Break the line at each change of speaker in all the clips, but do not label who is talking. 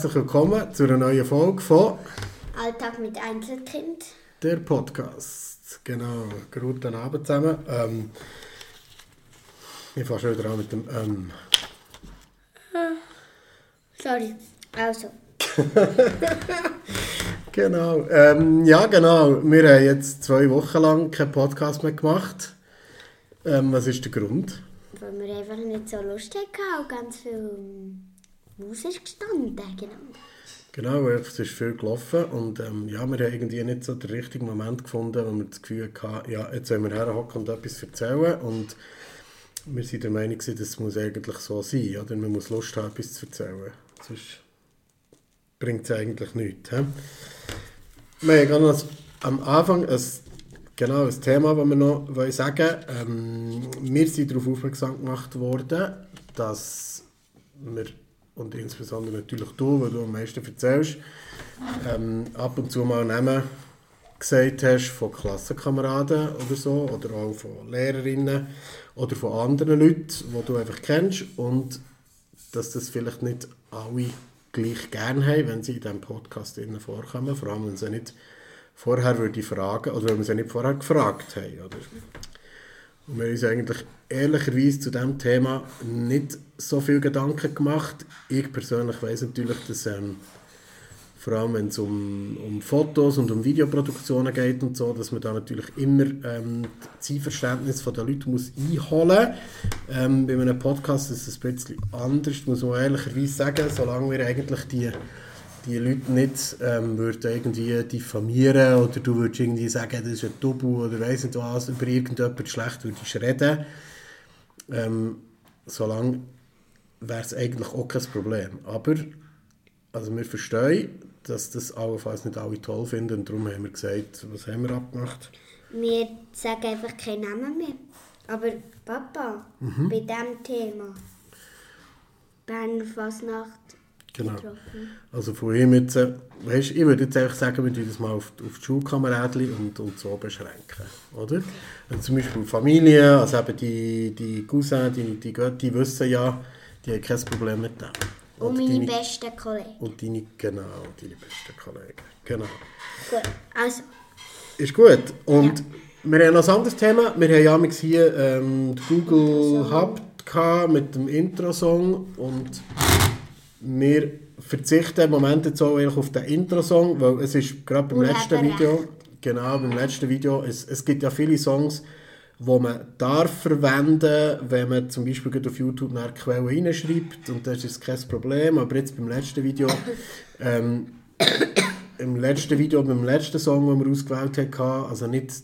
herzlich willkommen zu einer neuen Folge von
Alltag mit Einzelkind.
Der Podcast. Genau, guten Abend zusammen. Ähm, ich fange schon wieder an mit dem ähm.
Sorry, also.
genau, ähm, ja genau. Wir haben jetzt zwei Wochen lang keinen Podcast mehr gemacht. Ähm, was ist der Grund?
Weil wir einfach nicht so Lust hatten ganz viel Maus ist gestanden. Genau.
Genau, es ist viel gelaufen und ähm, ja, wir haben irgendwie nicht so den richtigen Moment gefunden, wo wir das Gefühl hatten, ja, jetzt sollen wir herhocken und etwas erzählen und wir sind der Meinung, das muss eigentlich so sein, oder? man muss Lust haben, etwas zu erzählen, sonst bringt es eigentlich nichts. He? Wir haben am Anfang ein, genau ein Thema, das wir noch sagen wollen. Ähm, wir sind darauf aufmerksam gemacht worden, dass wir und insbesondere natürlich du, weil du am meisten erzählst, ähm, ab und zu mal Namen gesagt hast von Klassenkameraden oder so, oder auch von Lehrerinnen oder von anderen Leuten, die du einfach kennst und dass das vielleicht nicht alle gleich gerne haben, wenn sie in diesem Podcast vorkommen, vor allem wenn sie nicht vorher würde fragen oder wenn wir sie nicht vorher gefragt haben. Oder? Und wir haben uns eigentlich ehrlicherweise zu diesem Thema nicht so viel Gedanken gemacht. Ich persönlich weiß natürlich, dass ähm, vor allem wenn es um, um Fotos und um Videoproduktionen geht und so, dass man da natürlich immer ähm, das Zeitverständnis der Leute muss einholen muss. Ähm, bei einem Podcast ist es ein bisschen anders, muss man ehrlicherweise sagen, solange wir eigentlich die die Leute nicht ähm, würden irgendwie diffamieren oder du würdest irgendwie sagen, das ist ein Double oder weiss nicht was, über irgendjemand schlecht würdest reden, ähm, solange wäre es eigentlich auch kein Problem. Aber also wir verstehen, dass das allenfalls nicht alle toll finden und darum haben wir gesagt, was haben wir abgemacht?
Wir sagen einfach keinen Namen mehr. Aber Papa, mhm. bei diesem Thema, Bern Fasnacht,
Genau. Also von ihm jetzt, äh, weißt, ich würde jetzt einfach sagen, wir das mal auf, auf die Schulkameradchen und, und so beschränken, oder? Also zum Beispiel Familie, also eben die, die Cousins, die, die, die wissen ja, die haben kein Problem mit dem.
Und, meine deine, besten Kollegen.
Und deine, genau, deine besten Kollegen, genau.
Gut, also.
Ist gut. Und ja. wir haben noch ein anderes Thema. Wir haben ja hier ähm, Google Hub mit dem Intro-Song und wir verzichten im Moment jetzt auch auf den Intro-Song, weil es ist gerade beim letzten Video, genau, beim letzten Video, es, es gibt ja viele Songs, wo man darf verwenden, wenn man zum Beispiel auf YouTube eine Quelle reinschreibt und das ist kein Problem, aber jetzt beim letzten Video, ähm, im letzten Video, beim letzten Song, den wir ausgewählt haben, also nicht,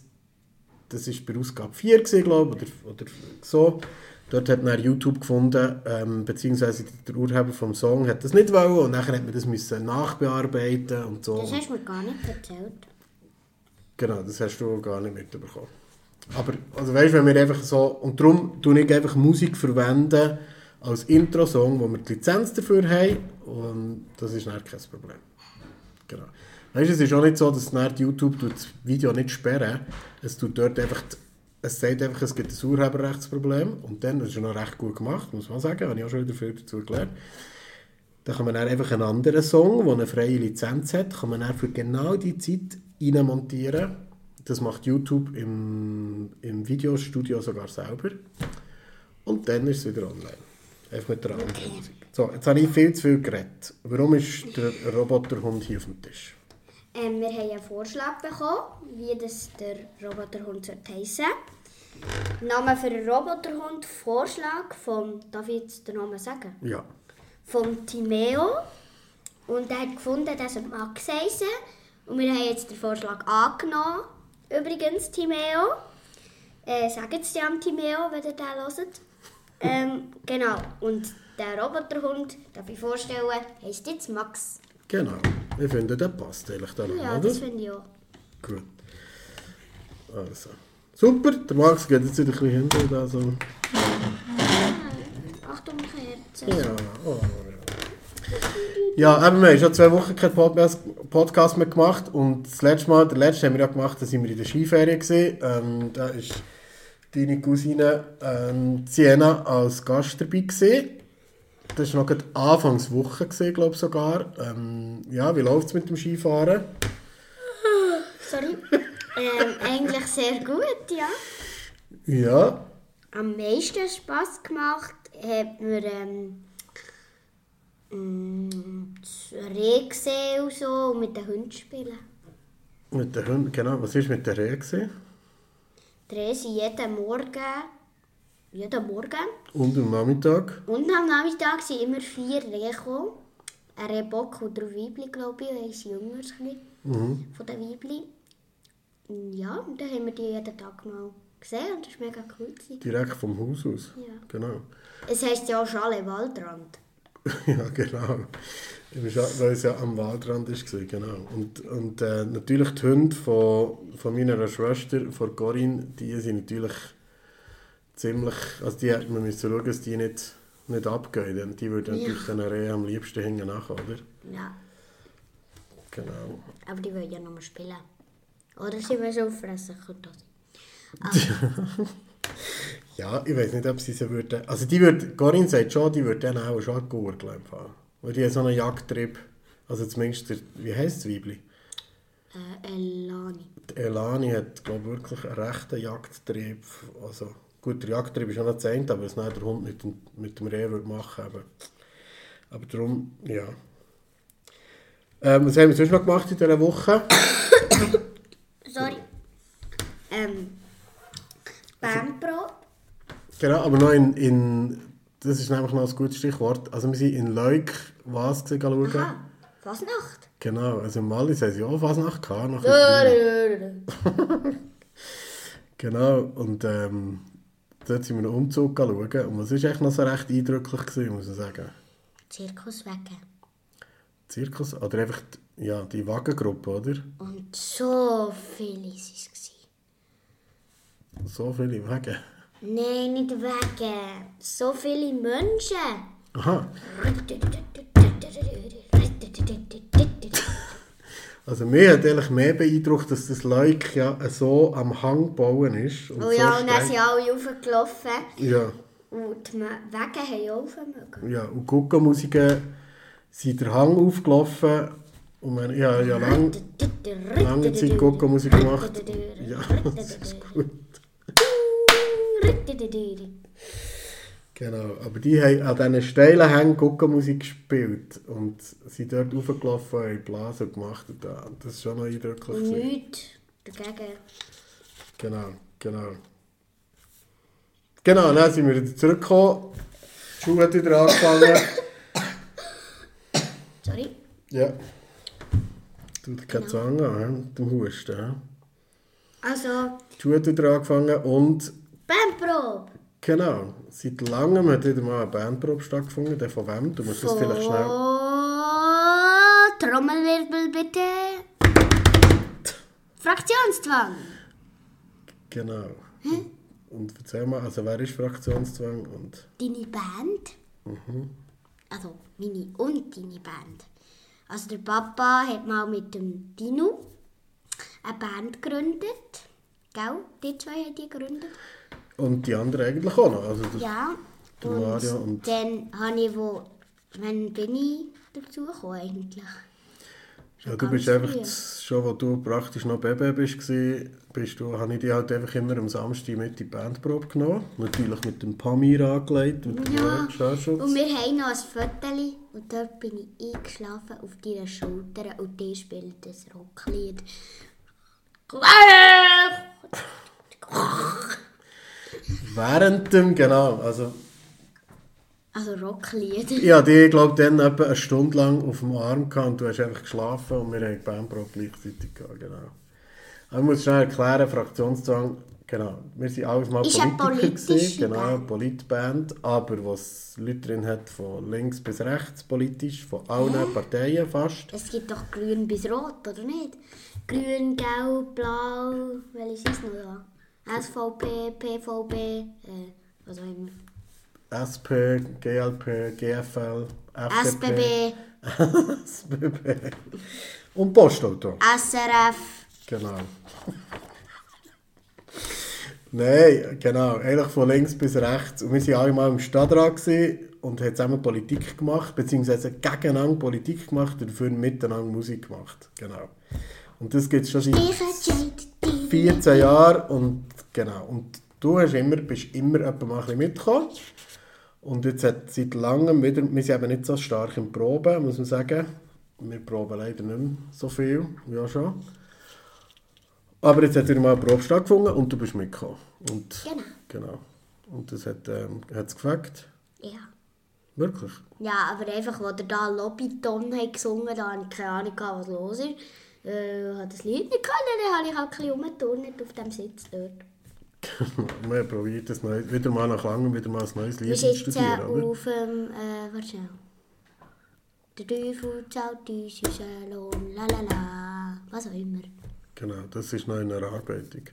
das war bei Ausgabe 4 glaube ich, oder, oder so, Dort hat man YouTube gefunden, ähm, beziehungsweise der Urheber vom Song hat das nicht wollen und nachher hat man das müssen nachbearbeiten und so.
Das hast du mir gar nicht erzählt.
Genau, das hast du gar nicht mitbekommen. Aber, also weißt wenn wir einfach so, und darum tue ich einfach Musik verwenden als Intro-Song, wo wir die Lizenz dafür haben und das ist nicht kein Problem. Genau. Weißt du, es ist auch nicht so, dass YouTube das Video nicht sperren es tut dort einfach die es sagt einfach, es gibt ein Urheberrechtsproblem und dann, das ist noch recht gut gemacht, muss man sagen, habe ich auch schon wieder viel dazu gelernt, da kann man dann einfach einen anderen Song, der eine freie Lizenz hat, kann man dann für genau die Zeit montieren. Das macht YouTube im, im Videostudio sogar selber. Und dann ist es wieder online. Einfach mit der anderen okay. Musik. So, jetzt habe ich viel zu viel geredet. Warum ist der Roboterhund hier auf dem Tisch?
Ähm, wir haben einen Vorschlag bekommen, wie das der Roboterhund heissen sollte. Name für einen Roboterhund, Vorschlag von, darf ich jetzt den Namen sagen?
Ja.
Von Timeo. Und er hat gefunden, dass er Max heissen. Und wir haben jetzt den Vorschlag angenommen. Übrigens, Timeo. Äh, sagt es dir am Timeo, wenn ihr den hört. Ähm, genau. Und der Roboterhund, darf ich vorstellen, heißt jetzt Max.
Genau. Ich finde, der passt eigentlich da
Ja, oder? das finde ich auch.
Gut. Also. Super, der Max geht jetzt wieder ein bisschen hinter. Da so.
Achtung, Kerzen.
Ja, oh, ja. Ja, eben, wir haben schon zwei Wochen keinen Podcast mehr gemacht und das letzte Mal, der letzte haben wir ja gemacht, da sind wir in der Skiferie. Ähm, da ist deine Cousine ähm, Siena als Gast dabei gewesen. Das war noch gerade Anfangswoche, glaube ich sogar. Ähm, ja, wie läuft es mit dem Skifahren?
Sorry. Ähm, eigentlich sehr gut, ja.
Ja,
Am meisten Spass gemacht hat mir ähm, mm, das Reh gesehen und so und mit den Hunden spielen.
mit den Hunden, genau. Was war mit der Rehe? gewesen?
Die Rehe sind jeden Morgen, jeden Morgen
Und am Nachmittag?
und am Nachmittag sind immer vier Rehe gekommen. Ein Rehbock und drei Weibli, glaube ich, eins jüngeres bisschen
Mhm.
von den Weibli. Ja, und dann haben wir die jeden Tag mal gesehen und das war mega cool. gewesen.
Direkt vom Haus aus?
Ja.
Genau.
Es heisst ja auch Schale Waldrand.
ja, genau. Weil es ja am Waldrand war, genau. Und, und äh, natürlich die Hunde von, von meiner Schwester, von Corinne, die sind natürlich ziemlich, also die hat man müssen schauen, dass die nicht, nicht abgehen, denn die würden
Ja.
natürlich den Rehe am liebsten hängen nach, oder?
Ja,
Genau.
aber die wollen ja noch mal spielen. Oder sie wollen schon auffressen, könnte das sein.
Ja, ich weiß nicht, ob sie sie würden, also die würde, Corinne sagt schon, die würde dann auch schon gurgeln fahren. Weil die hat so einen Jagdtrieb, also zumindest, der, wie heisst das Weibli?
Äh, Elani.
Die Elani hat, glaube ich, wirklich einen rechten Jagdtrieb. Also, gut, der Jagdtrieb ist auch noch zehnt, aber was nicht der Hund mit dem, mit dem Reh würde machen würde. Aber darum, ja. Ähm, was haben wir sonst noch gemacht in dieser Woche?
Sorry. Ähm, Bandprobe.
Genau, aber noch in, in das ist nämlich noch ein gutes Stichwort. Also wir sind in Leuk was gesehen schauen.
Aha, Fasnacht.
Genau, also im Wallis haben sie auch Fasnacht gehabt. Frühling. Genau, und ähm, dort sind wir einen Umzug schauen. Und was war echt noch so recht eindrücklich, gewesen, muss ich sagen.
Zirkuswege.
Zirkus, oder einfach die, ja, die Wagengruppe, oder?
Und so viele waren es.
So viele Wagen.
Nein, nicht Wege. So viele Menschen.
Aha, also mir hat eigentlich mehr beeindruckt, dass das Leuk ja so am Hang bauen ist. Und
Oh
so
ja, und dann sind alle raufgelaufen.
Ja,
Und die Wege haben auch aufmögen.
ja, und Guckenmusiken sind der Hang aufgelaufen. Und man, ja, ja, lang, lange Zeit Guckenmusik gemacht. Ja, das ist gut. Genau, aber die haben an diesen steilen Hängen Guckenmusik gespielt und sind dort raufgelaufen und haben Blasen gemacht. Und da- das ist schon noch eindrücklich.
Und nichts dagegen.
Genau, genau. Genau, dann sind wir wieder zurückgekommen. Die Schule hat wieder angefangen.
Sorry.
ja. Tut keine Zange an, mit dem Husten.
Also,
Die Schule hat wieder angefangen und
Bandprobe.
genau, seit langem hat wieder mal eine Bandprobe stattgefunden. Der von wem? Du musst das vielleicht schnell...
Oh, Trommelwirbel bitte. Fraktionszwang.
Genau. Und erzähl mal, also wer ist Fraktionszwang und...
Deine Band. Also, meine und deine Band. Also, der Papa hat mal mit dem Dino eine Band gegründet. Gell? Die zwei haben die gegründet.
Und die anderen eigentlich auch noch. Also das,
Ja.
Der Mario und-
dann habe ich wo... Wann bin ich dazu gekommen eigentlich?
Ja, du bist einfach,
früh.
schon wo du praktisch noch Baby bist, bist du, habe ich dich halt einfach immer am Samstag mit in die Bandprobe genommen. Natürlich mit dem Pamir angelegt, mit dem
Ja, und wir haben noch ein Foto und dort bin ich eingeschlafen auf deiner Schulter und die spielt das Rocklied.
Während dem, genau, also
Also Rocklied.
ich hatte dich, glaube dann etwa eine Stunde lang auf dem Arm gehabt und du hast einfach geschlafen und wir haben die Bandprobe gleichzeitig gehabt, genau. Aber ich muss schnell erklären, Fraktionszwang, genau, wir sind alles mal
Ist
Politiker gewesen, genau,
Band.
Politband, aber was Leute drin hat, von links bis rechts politisch, von allen Parteien fast.
Es gibt doch grün bis rot, oder nicht? Grün, gelb, blau, welches ist noch da? SVP, PVP, äh, was auch immer.
SP, GLP, GFL, FDP,
SBB,
SBB und Postauto.
SRF.
Genau. Nein, genau. Eigentlich von links bis rechts. Und wir waren alle mal im Stadtrat und haben zusammen Politik gemacht, beziehungsweise gegeneinander Politik gemacht und dafür miteinander Musik gemacht. Genau. Und das gibt es schon seit 14 Jahren und genau. Und du hast immer, bist immer mal ein bisschen mitgekommen. Und jetzt hat seit langem wieder, wir sind eben nicht so stark im Proben, muss man sagen. Wir proben leider nicht mehr so viel, ja schon. Aber jetzt hat wieder mal eine Probe stattgefunden und du bist mitgekommen. Und,
Genau.
genau. Und das hat ähm, hat's gefällt.
Ja.
Wirklich.
Ja, aber einfach, als er da Lobbyton hat gesungen da hatte ich keine Ahnung, was los ist. Äh, hat das Lied nicht können, dann habe ich halt ein bisschen rumgeturnt auf dem Sitz dort.
wir probiert, das neu, wieder mal nach langem wieder mal ein neues Lied zu studieren, oder?
auf dem, äh, warte schnell. Der Teufel zahlt uns unseren Lohn, la la la, was auch immer.
Genau, das ist noch in Erarbeitung.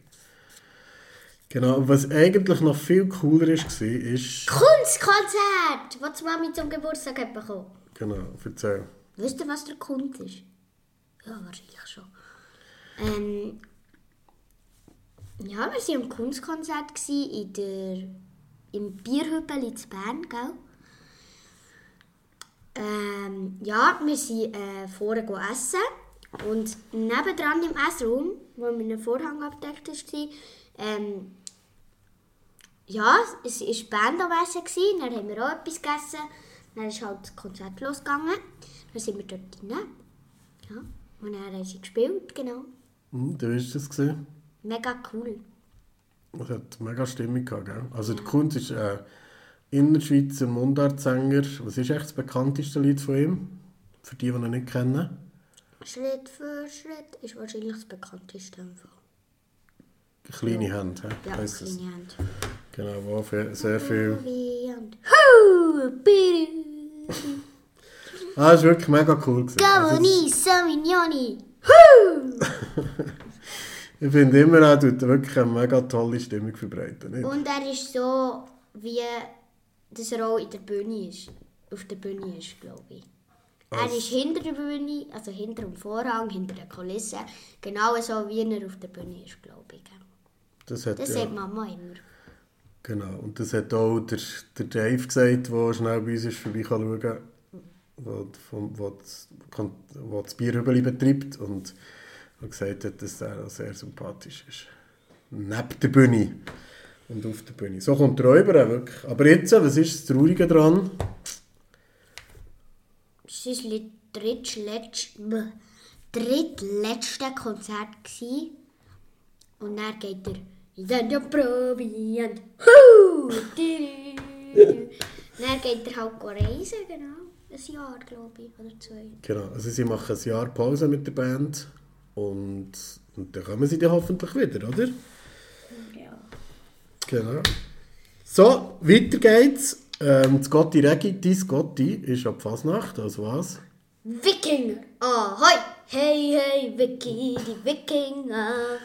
Genau, was eigentlich noch viel cooler ist, war, ist...
Kunstkonzert, das die Mami zum Geburtstag hat bekommen.
Genau, erzähl.
Wisst ihr, was der Kunst ist? Ja, wahrscheinlich schon. Ähm, ja, wir waren am Kunstkonzert in der, im Bierhüppel in Bern, gell? Ähm, ja, wir sind äh, vorher essen und nebendran im Essraum, wo mit einem Vorhang abgedeckt war, ähm, ja, es war die Band gewesen, dann haben wir auch etwas gegessen, dann ist halt das Konzert losgegangen, dann sind wir dort rein, ja, und dann haben sie gespielt, genau,
Hm, du hast das gesehen?
Mega cool.
Es hat mega Stimmung gehabt, gell? Also der Kunz ist ein Innerschweizer Mundartsänger. Was ist echt das bekannteste Lied von ihm? Für die, die ihn nicht kennen.
Schritt für Schritt ist wahrscheinlich das bekannteste einfach.
Kleine Hand, he?
Ja,
heisst
kleine Hand.
Genau, wo viel- sehr viel... Ah, es war wirklich mega cool. Gewesen. Also,
Gavoni, Savignoni. Hu!
ich finde immer, er tut wirklich eine mega tolle Stimmung verbreiten. Nicht?
Und er ist so, wie dass er auch in der Bühne ist. Auf der Bühne ist, glaube ich. Er ist hinter der Bühne, also hinter dem Vorhang, hinter der Kulisse. Genau so, wie er auf der Bühne ist, glaube ich.
Das hat,
Das
ja,
sagt Mama immer.
genau. Und das hat auch der, der Dave gesagt, der schnell bei uns ist vorbeischauen kann, vom- wo, das, Bierhübeli betreibt und hat gesagt hat, dass er sehr sympathisch ist. Neben der Bühne und auf der Bühne. So kommt er auch rüber, wirklich. Aber jetzt, was ist das Traurige daran?
Es war sein drittletz- bäh, drittletzte Konzert. Gewesen. Und dann geht er in den Proviant. Hu! Dü- Dann geht er halt reisen, genau. Ein Jahr, glaube ich, oder zwei.
Genau, also sie machen ein Jahr Pause mit der Band und, und dann kommen sie dann hoffentlich wieder, oder?
Ja.
Genau. So, weiter geht's. Ähm, das Gotti Regi, dein Gotti, ist ab Fasnacht, also was?
Wikinger! Ahoi! Hey, hey, Wiki, die Wikinger!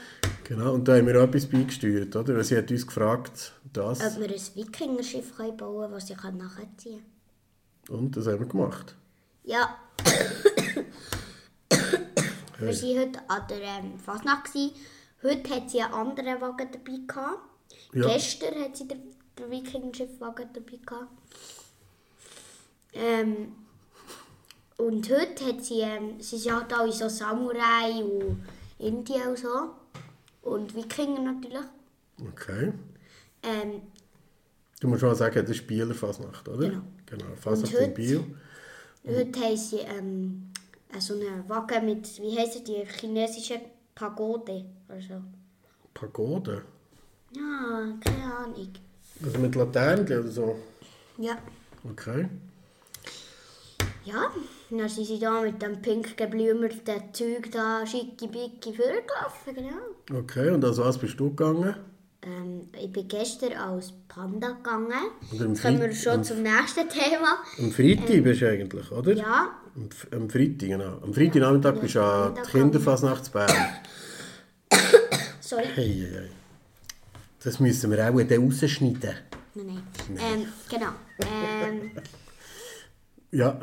Genau, und da haben wir auch etwas beigesteuert, oder? Weil sie hat uns gefragt, das,
Ob wir ein Wikingerschiff bauen können, das sie nachziehen kann.
und das haben wir gemacht.
Ja. Wir waren heute an der ähm, Fasnacht. gewesen. Heute hat sie einen anderen Wagen dabei gehabt.
Ja.
Gestern hat sie den, den Wikinger-Schiffwagen dabei gehabt. Ähm, und heute hat sie, ähm, sie sind halt alle so Samurai und Indien und so. Und Wikinger natürlich.
Okay.
Ähm,
Du musst mal sagen, das ist Bieler Fasnacht, oder?
Genau.
Genau, Fasnacht
Und
in
heute-
Biel.
Heute haben sie ähm, so eine Wagen mit, wie heisst die, chinesische Pagode oder so.
Pagode.
Ja, keine Ahnung.
Also mit Laternen oder so.
Ja.
Okay.
Ja, dann sind sie da mit dem pink geblümerten Zeug da schicki-bicki vorgelaufen, genau.
Okay, und als was bist du gegangen?
Ähm, ich bin gestern als Panda gegangen. Jetzt kommen wir schon zum nächsten Thema.
Am Freitag bist du eigentlich, oder?
Ja,
Am, am Freitag, genau. Am Freitagnachmittag bist du an die Kinderfasnacht zu Bern.
sorry.
Hey, hey, hey. Das müssen wir auch dann rausschneiden.
Nein, nein. Ähm, genau. Ähm,
Ja.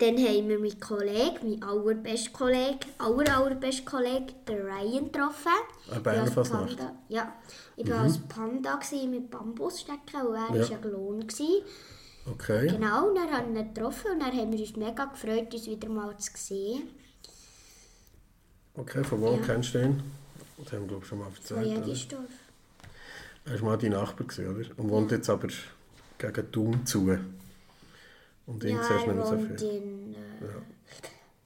Dann haben wir meinen Kollegen, meinen allerbesten Kollegen, aller, allerbesten Kollegen, den Ryan, getroffen. Ich
Berner Fasnacht.
Panda- Ja, ich war als Panda gewesen mit Bambusstecken und er war
Ja.
gelohnt. gewesen.
Okay.
Genau, und dann haben wir ihn getroffen und dann haben wir uns mega gefreut, uns wieder mal zu sehen.
Okay, von wo
Ja.
kennst du ihn? Das haben wir, glaube ich, schon mal
Von
erzählt. Oder?
Jägisdorf.
Er war mal dein Nachbar, oder? Und wohnt jetzt aber gegen Thun zu. Und ihn
Ja,
so
wohnt
viel.
in... Äh,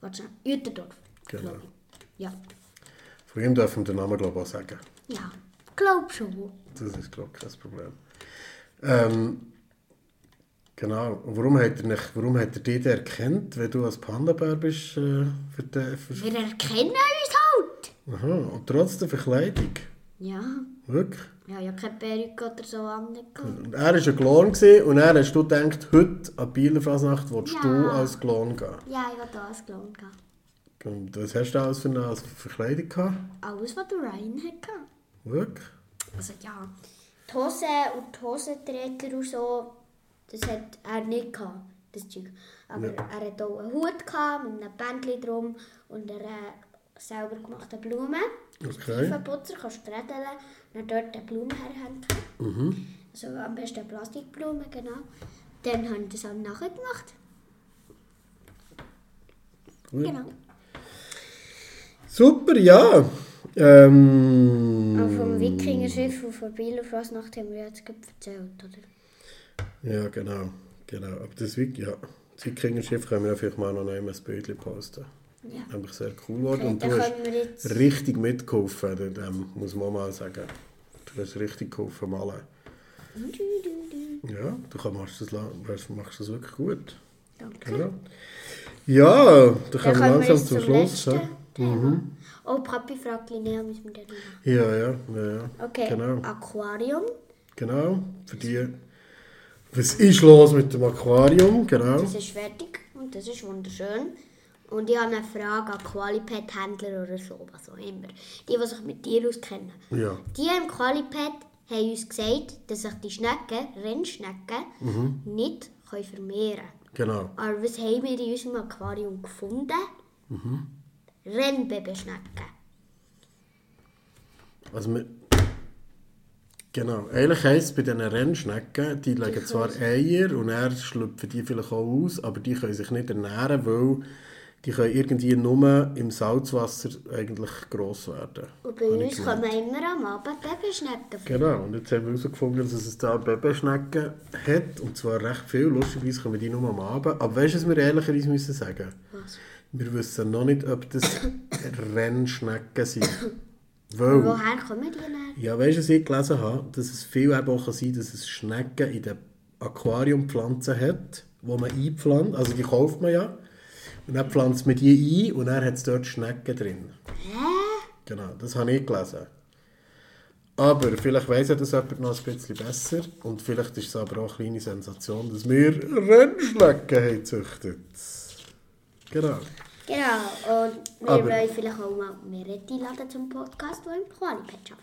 Warte schnell, Uetendorf.
Genau.
Ja.
Von ihm dürfen wir den Namen, glaube ich, auch sagen.
Ja, glaub schon.
Das ist, glaube ich, kein Problem. Ähm, genau. Und warum hat er, nicht, warum hat er dich erkannt, wenn du als Panda-Bär bist? Äh, für den, für,
Wir erkennen uns halt.
aha, und trotz der Verkleidung?
Ja,
Wirklich?
ja, ja, keine Perücke oder so an.
Und er war ein Klon gewesen, und dann hast du gedacht, heute an Bieler Fasnacht willst
Ja.
du als Klon gehen.
Ja, ich wollte alles gelohnt haben.
Und was hast du alles für eine als Verkleidung gehabt?
Alles, was der Ryan hatte.
Wirklich?
Also ja, die Hose und die Hosenträger und so, das hat er nicht gehabt, das Zeug. Aber
Ja.
er hat auch einen Hut gehabt, mit einem Bändchen drum und einer äh, selber gemachten Blume.
Okay.
Tiefenputzer, kannst du redeln und dort eine Blume herhängen.
Mhm.
Also am besten eine Plastikblume, genau. Dann haben die das auch nachher gemacht.
Gut.
Genau.
Super, ja. Ähm,
Und vom Wikingerschiff und von Biel auf Fasnacht haben wir jetzt erzählt, oder?
Ja, genau. genau. Aber das, Wik ja, das Wikinger-Schiff können wir vielleicht mal noch einmal ein Bild posten.
Ja.
Einfach sehr cool geworden.
Okay,
Und du hast richtig mitgeholfen, dem- dem muss man mal sagen. Du hast richtig geholfen malen. Ja, du kann- machst das, machst das wirklich gut.
Danke.
Genau. Ja, dann
Dann
kommen wir langsam zum
zum
Schluss. ja.
Thema. Oh, Papi fragt Linnea, müssen wir machen.
Ja, ja, ja, ja.
Okay,
Genau.
Aquarium.
Genau, für die. Was ist los mit dem Aquarium? Genau.
Das ist fertig und das ist wunderschön. Und ich habe eine Frage an Qualipad-Händler oder so, was auch immer. Die, die sich mit Tieren auskennen.
Ja.
Die im Qualipad haben uns gesagt, dass sich die Schnecken, Rennschnecken,
Mhm.
nicht können vermehren können.
Genau.
Aber was haben wir in unserem Aquarium gefunden?
Mhm.
Rennbabyschnecken.
Also wir, genau. Eigentlich heisst es bei diesen Rennschnecken, die legen zwar Eier und er schlüpfen die vielleicht auch aus, aber die können sich nicht ernähren, weil die können irgendwie nur im Salzwasser eigentlich gross werden.
Und bei uns kommen immer am Abend Babyschnecken vor.
Genau, und jetzt haben wir herausgefunden, dass es da Babyschnecken hat, und zwar recht viel. Lustigerweise kommen die nur am Abend. Aber weißt du, was wir ehrlicherweise müssen sagen?
Was?
Wir wissen noch nicht, ob das Rennschnecken sind. Weil,
Woher kommen die denn?
ja, weißt du, was ich gelesen habe? Dass es viel eben auch kann sein dass es Schnecken in den Aquariumpflanzen hat, die man einpflanzt. Also die kauft man ja. Und dann pflanzt man die ein und dann hat es dort Schnecken drin.
Hä?
Genau, das habe ich gelesen. Aber vielleicht weiss ja das jemand noch ein bisschen besser. Und vielleicht ist es aber auch eine kleine Sensation, dass wir Rennschnecken haben gezüchtet. Genau.
Genau, und wir
Aber-
wollen vielleicht auch mal Merit einladen zum Podcast, der im Qualipad arbeitet.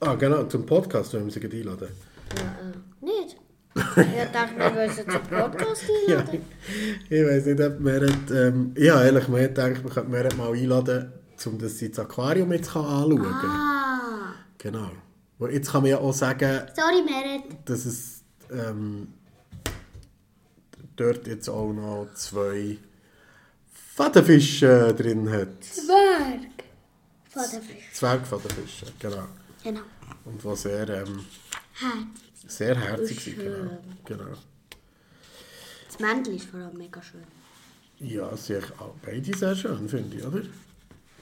Ah, genau, zum Podcast wollen wir sie einladen.
Ja, äh, nicht? Ich dachte, wir sie zum Podcast
Ja,
einladen.
ich weiß nicht, ob Merit... Ähm, ich habe ehrlich mehr gedacht, man könnte Merit mal einladen, um das Aquarium jetzt kann anschauen kann.
Ah,
Genau. Weil jetzt kann man ja auch sagen,
sorry Merit.
dass es ähm, dort jetzt auch noch zwei Fadenfische drin hat.
Zwerg.
Zwergfadenfische, genau.
Genau.
Und die sehr, ähm,
Herz.
sehr herzig. Genau. genau.
Das Männchen ist vor allem mega schön.
Ja, sie sind auch beide sehr schön, finde ich, oder?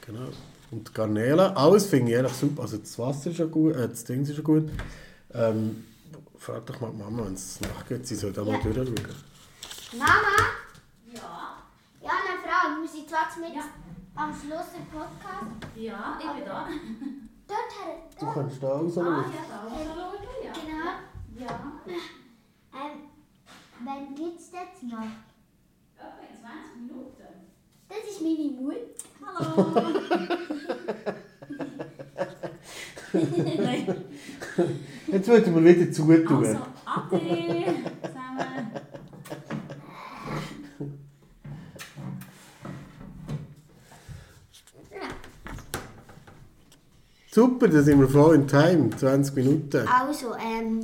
Genau. Und die Garnelen, alles finde ich ehrlich super. Also das Wasser ist ja gut, äh, das Ding ist ja gut. Ähm, frag doch mal die Mama, wenn es nachgeht, sie soll da mal
Ja.
durchschauen.
Mama?
Ja,
Ja, eine Frage. Wir sind zwar mit am Schluss im Podcast.
ja, ich bin da.
Dort her.
Du kannst da auch so
Ah,
schauen.
ja, da muss ich schauen, ja.
Genau.
Ja,
Ähm, wann geht's jetzt noch?
etwa in 20 Minuten.
Das ist meine Mutter.
Hallo. Nein,
Jetzt wollten wir wieder zutun.
also, Ade
Super, da sind wir voll in Time, 20 Minuten.
Also, ähm,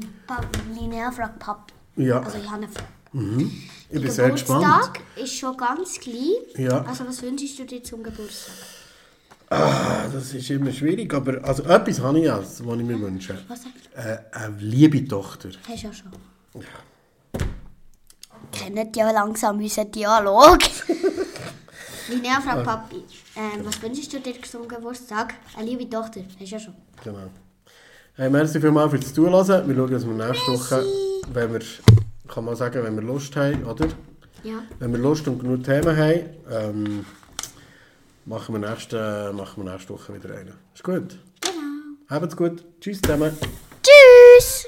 Linnea fragt Pap
Ja,
Also ich habe eine
ich bin sehr gespannt.
Geburtstag ist schon ganz klein.
Ja.
Also was wünschst du dir zum Geburtstag?
Ah, das ist immer schwierig, aber also etwas habe ich ja, was ich mir wünsche.
Was?
Äh, eine liebe Tochter.
Hast du ja schon. Kennt ja langsam unseren Dialog. Linnea fragt ah. Papi, ähm, was wünschst du dir zum sag, Eine liebe Tochter, hast du ja schon.
Genau. Hey, merci vielmals fürs Zuhören. Wir schauen, dass wir nächste Woche, wenn wir, kann man sagen, wenn wir Lust haben, oder?
Ja.
Wenn wir Lust und genug Themen haben, ähm, machen, wir nächste, machen wir nächste Woche wieder einen. Ist gut?
Genau.
Habt's gut. Tschüss zusammen.
Tschüss.